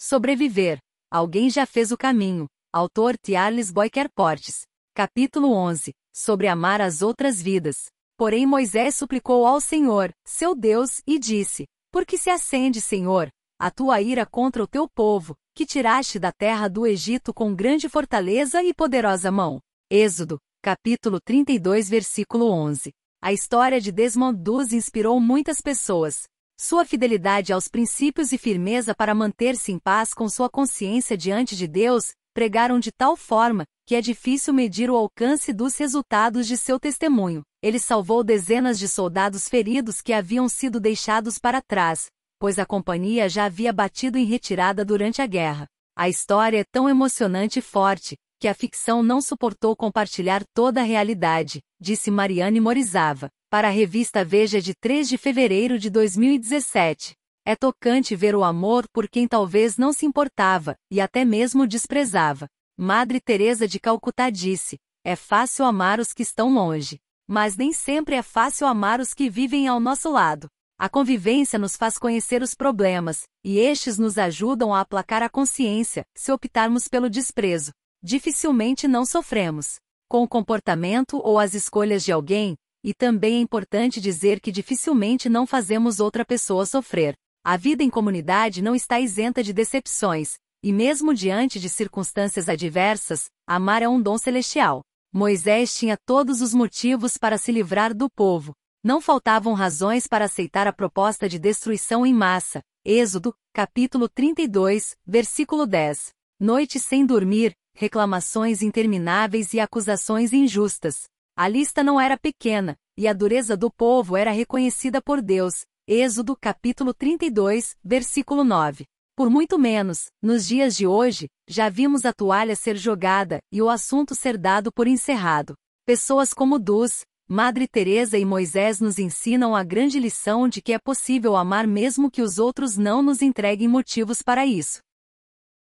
Sobreviver. Alguém já fez o caminho. Autor Charles Boyker Portes. Capítulo 11. Sobre amar as outras vidas. Porém Moisés suplicou ao Senhor, seu Deus, e disse: Por que se acende, Senhor, a tua ira contra o teu povo, que tiraste da terra do Egito com grande fortaleza e poderosa mão? Êxodo, capítulo 32, versículo 11. A história de Desmond Doos inspirou muitas pessoas. Sua fidelidade aos princípios e firmeza para manter-se em paz com sua consciência diante de Deus pregaram de tal forma que é difícil medir o alcance dos resultados de seu testemunho. Ele salvou dezenas de soldados feridos que haviam sido deixados para trás, pois a companhia já havia batido em retirada durante a guerra. A história é tão emocionante e forte, que a ficção não suportou compartilhar toda a realidade, disse Mariane Morizava, para a revista Veja de 3 de fevereiro de 2017. É tocante ver o amor por quem talvez não se importava, e até mesmo desprezava. Madre Teresa de Calcutá disse: É fácil amar os que estão longe, mas nem sempre é fácil amar os que vivem ao nosso lado. A convivência nos faz conhecer os problemas, e estes nos ajudam a aplacar a consciência, se optarmos pelo desprezo. Dificilmente não sofremos. Com o comportamento ou as escolhas de alguém, e também é importante dizer que dificilmente não fazemos outra pessoa sofrer. A vida em comunidade não está isenta de decepções, e mesmo diante de circunstâncias adversas, amar é um dom celestial. Moisés tinha todos os motivos para se livrar do povo, não faltavam razões para aceitar a proposta de destruição em massa. Êxodo, capítulo 32, versículo 10. Noite sem dormir, reclamações intermináveis e acusações injustas. A lista não era pequena, e a dureza do povo era reconhecida por Deus. Êxodo, capítulo 32, versículo 9. Por muito menos, nos dias de hoje, já vimos a toalha ser jogada e o assunto ser dado por encerrado. Pessoas como Dus, Madre Teresa e Moisés nos ensinam a grande lição de que é possível amar mesmo que os outros não nos entreguem motivos para isso.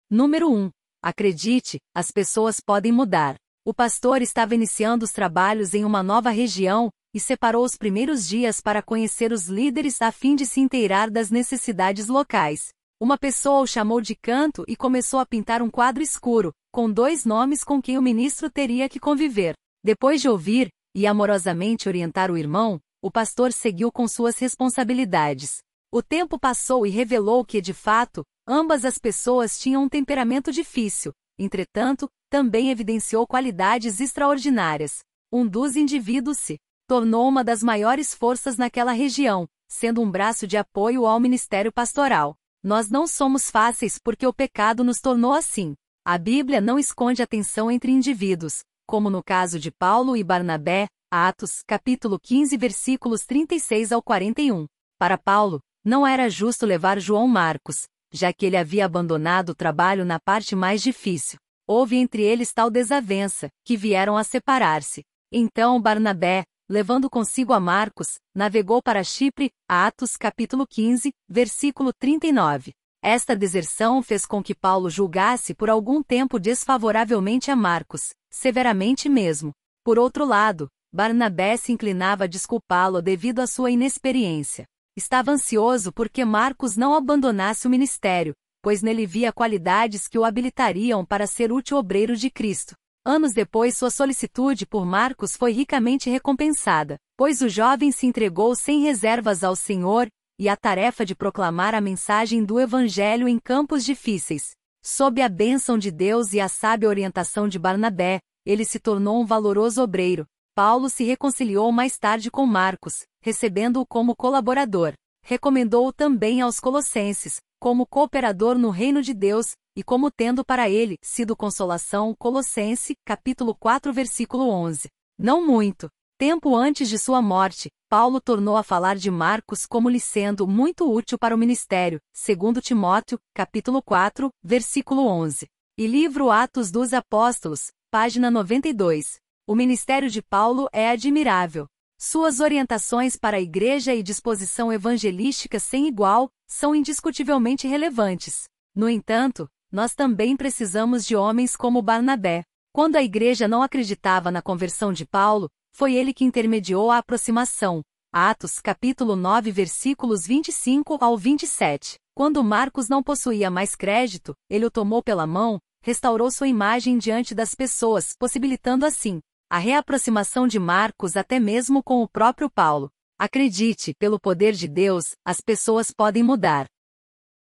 Número 1. Acredite, as pessoas podem mudar. O pastor estava iniciando os trabalhos em uma nova região e separou os primeiros dias para conhecer os líderes a fim de se inteirar das necessidades locais. Uma pessoa o chamou de canto e começou a pintar um quadro escuro, com dois nomes com quem o ministro teria que conviver. Depois de ouvir, e amorosamente orientar o irmão, o pastor seguiu com suas responsabilidades. O tempo passou e revelou que, de fato, ambas as pessoas tinham um temperamento difícil, entretanto, também evidenciou qualidades extraordinárias. Um dos indivíduos se tornou uma das maiores forças naquela região, sendo um braço de apoio ao ministério pastoral. Nós não somos fáceis porque o pecado nos tornou assim. A Bíblia não esconde a tensão entre indivíduos, como no caso de Paulo e Barnabé, Atos, capítulo 15, versículos 36 ao 41. Para Paulo, não era justo levar João Marcos, já que ele havia abandonado o trabalho na parte mais difícil. Houve entre eles tal desavença, que vieram a separar-se. Então Barnabé, levando consigo a Marcos, navegou para Chipre, Atos capítulo 15, versículo 39. Esta deserção fez com que Paulo julgasse por algum tempo desfavoravelmente a Marcos, severamente mesmo. Por outro lado, Barnabé se inclinava a desculpá-lo devido à sua inexperiência. Estava ansioso porque Marcos não abandonasse o ministério, pois nele via qualidades que o habilitariam para ser útil obreiro de Cristo. Anos depois, sua solicitude por Marcos foi ricamente recompensada, pois o jovem se entregou sem reservas ao Senhor e à tarefa de proclamar a mensagem do Evangelho em campos difíceis. Sob a bênção de Deus e a sábia orientação de Barnabé, ele se tornou um valoroso obreiro. Paulo se reconciliou mais tarde com Marcos, recebendo-o como colaborador. Recomendou-o também aos Colossenses, como cooperador no reino de Deus, e como tendo para ele sido consolação. Colossense, capítulo 4, versículo 11. Não muito, Tempo antes de sua morte, Paulo tornou a falar de Marcos como lhe sendo muito útil para o ministério, segundo Timóteo, capítulo 4, versículo 11. E livro Atos dos Apóstolos, página 92. O ministério de Paulo é admirável. Suas orientações para a igreja e disposição evangelística sem igual são indiscutivelmente relevantes. No entanto, nós também precisamos de homens como Barnabé. Quando a igreja não acreditava na conversão de Paulo, foi ele que intermediou a aproximação. Atos capítulo 9 versículos 25 ao 27. Quando Marcos não possuía mais crédito, ele o tomou pela mão, restaurou sua imagem diante das pessoas, possibilitando assim a reaproximação de Marcos até mesmo com o próprio Paulo. Acredite, pelo poder de Deus, as pessoas podem mudar.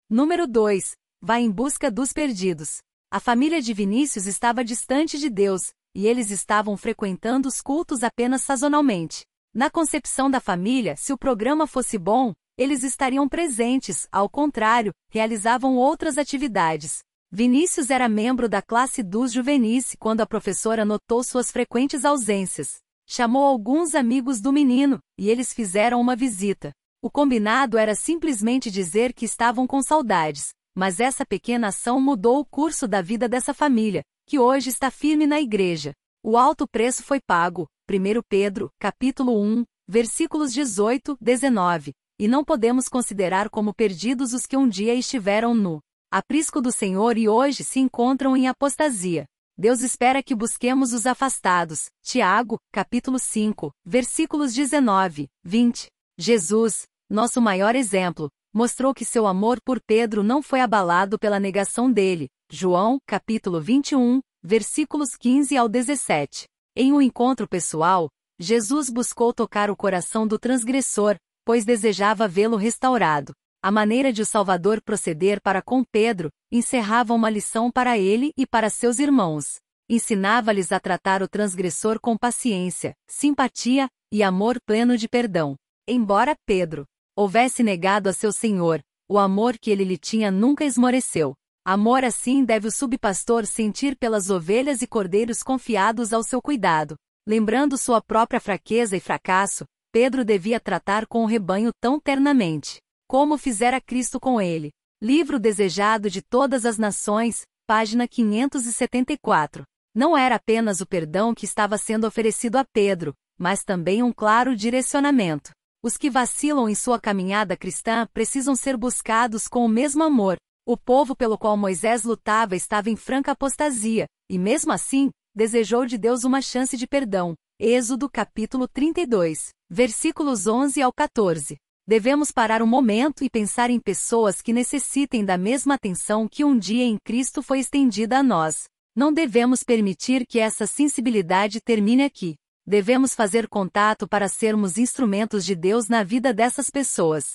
Número 2. Vá em busca dos perdidos. A família de Vinícius estava distante de Deus, e eles estavam frequentando os cultos apenas sazonalmente. Na concepção da família, se o programa fosse bom, eles estariam presentes, ao contrário, realizavam outras atividades. Vinícius era membro da classe dos juvenis quando a professora notou suas frequentes ausências. Chamou alguns amigos do menino, e eles fizeram uma visita. O combinado era simplesmente dizer que estavam com saudades, mas essa pequena ação mudou o curso da vida dessa família, que hoje está firme na igreja. O alto preço foi pago. 1 Pedro, capítulo 1, versículos 18, 19. E não podemos considerar como perdidos os que um dia estiveram no aprisco do Senhor e hoje se encontram em apostasia. Deus espera que busquemos os afastados. Tiago, capítulo 5, versículos 19, 20. Jesus, nosso maior exemplo, mostrou que seu amor por Pedro não foi abalado pela negação dele. João, capítulo 21, versículos 15 ao 17. Em um encontro pessoal, Jesus buscou tocar o coração do transgressor, pois desejava vê-lo restaurado. A maneira de o Salvador proceder para com Pedro encerrava uma lição para ele e para seus irmãos. Ensinava-lhes a tratar o transgressor com paciência, simpatia e amor pleno de perdão. Embora Pedro houvesse negado a seu Senhor, o amor que ele lhe tinha nunca esmoreceu. Amor assim deve o subpastor sentir pelas ovelhas e cordeiros confiados ao seu cuidado. Lembrando sua própria fraqueza e fracasso, Pedro devia tratar com o rebanho tão ternamente como fizera Cristo com ele. Livro desejado de todas as nações, página 574. Não era apenas o perdão que estava sendo oferecido a Pedro, mas também um claro direcionamento. Os que vacilam em sua caminhada cristã precisam ser buscados com o mesmo amor. O povo pelo qual Moisés lutava estava em franca apostasia, e mesmo assim, desejou de Deus uma chance de perdão. Êxodo capítulo 32, versículos 11 ao 14. Devemos parar um momento e pensar em pessoas que necessitem da mesma atenção que um dia em Cristo foi estendida a nós. Não devemos permitir que essa sensibilidade termine aqui. Devemos fazer contato para sermos instrumentos de Deus na vida dessas pessoas.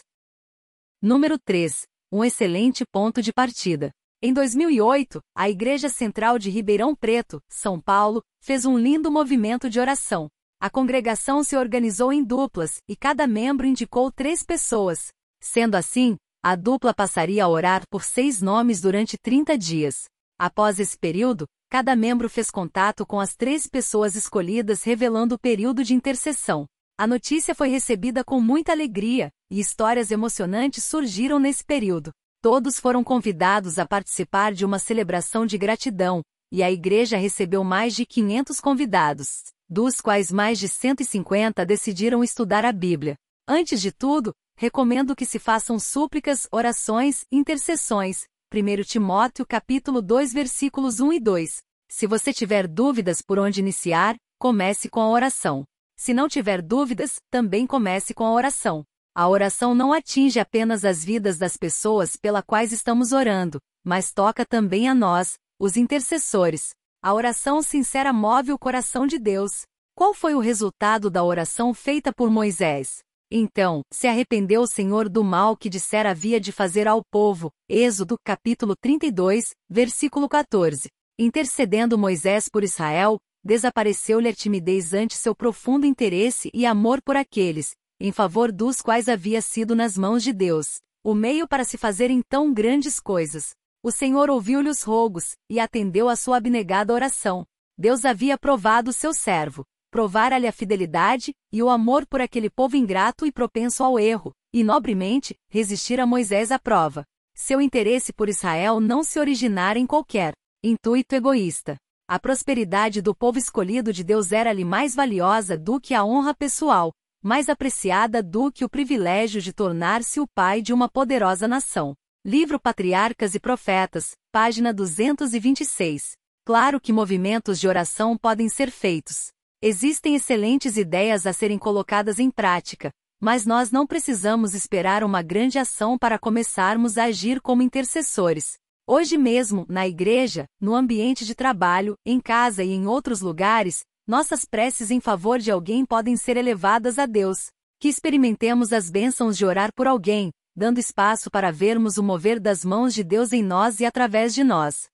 Número 3. Um excelente ponto de partida. Em 2008, a Igreja Central de Ribeirão Preto, São Paulo, fez um lindo movimento de oração. A congregação se organizou em duplas, e cada membro indicou três pessoas. Sendo assim, a dupla passaria a orar por seis nomes durante 30 dias. Após esse período, cada membro fez contato com as três pessoas escolhidas, revelando o período de intercessão. A notícia foi recebida com muita alegria, e histórias emocionantes surgiram nesse período. Todos foram convidados a participar de uma celebração de gratidão, e a igreja recebeu mais de 500 convidados dos quais mais de 150 decidiram estudar a Bíblia. Antes de tudo, recomendo que se façam súplicas, orações, intercessões. 1 Timóteo capítulo 2 versículos 1 e 2. Se você tiver dúvidas por onde iniciar, comece com a oração. Se não tiver dúvidas, também comece com a oração. A oração não atinge apenas as vidas das pessoas pela quais estamos orando, mas toca também a nós, os intercessores. A oração sincera move o coração de Deus. Qual foi o resultado da oração feita por Moisés? Então, se arrependeu o Senhor do mal que dissera havia de fazer ao povo. Êxodo, capítulo 32, versículo 14. Intercedendo Moisés por Israel, desapareceu-lhe a timidez ante seu profundo interesse e amor por aqueles, em favor dos quais havia sido nas mãos de Deus, o meio para se fazerem tão grandes coisas. O Senhor ouviu-lhe os rogos, e atendeu a sua abnegada oração. Deus havia provado seu servo, provara-lhe a fidelidade e o amor por aquele povo ingrato e propenso ao erro, e nobremente resistir a Moisés à prova. Seu interesse por Israel não se originara em qualquer intuito egoísta. A prosperidade do povo escolhido de Deus era-lhe mais valiosa do que a honra pessoal, mais apreciada do que o privilégio de tornar-se o pai de uma poderosa nação. Livro Patriarcas e Profetas, página 226. Claro que movimentos de oração podem ser feitos. Existem excelentes ideias a serem colocadas em prática, Mas nós não precisamos esperar uma grande ação para começarmos a agir como intercessores. Hoje mesmo, na igreja, no ambiente de trabalho, em casa e em outros lugares, nossas preces em favor de alguém podem ser elevadas a Deus. Que experimentemos as bênçãos de orar por alguém, dando espaço para vermos o mover das mãos de Deus em nós e através de nós.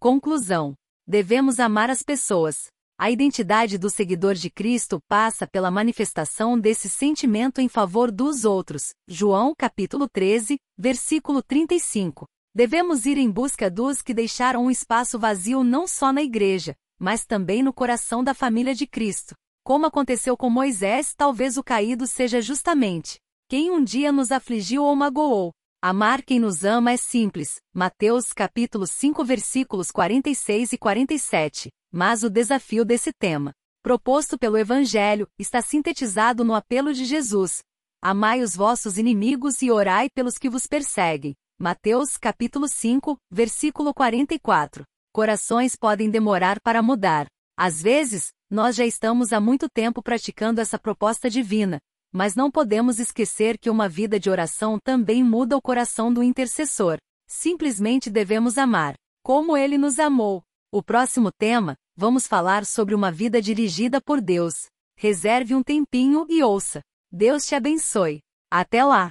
Conclusão: Devemos amar as pessoas. A identidade do seguidor de Cristo passa pela manifestação desse sentimento em favor dos outros. João capítulo 13, versículo 35. Devemos ir em busca dos que deixaram um espaço vazio não só na igreja, mas também no coração da família de Cristo. Como aconteceu com Moisés, talvez o caído seja justamente quem um dia nos afligiu ou magoou. Amar quem nos ama é simples. Mateus capítulo 5 versículos 46 e 47. Mas o desafio desse tema, proposto pelo Evangelho, está sintetizado no apelo de Jesus. Amai os vossos inimigos e orai pelos que vos perseguem. Mateus capítulo 5, versículo 44. Corações podem demorar para mudar. Às vezes, nós já estamos há muito tempo praticando essa proposta divina, mas não podemos esquecer que uma vida de oração também muda o coração do intercessor. Simplesmente devemos amar, como ele nos amou. O próximo tema, vamos falar sobre uma vida dirigida por Deus. Reserve um tempinho e ouça. Deus te abençoe. Até lá!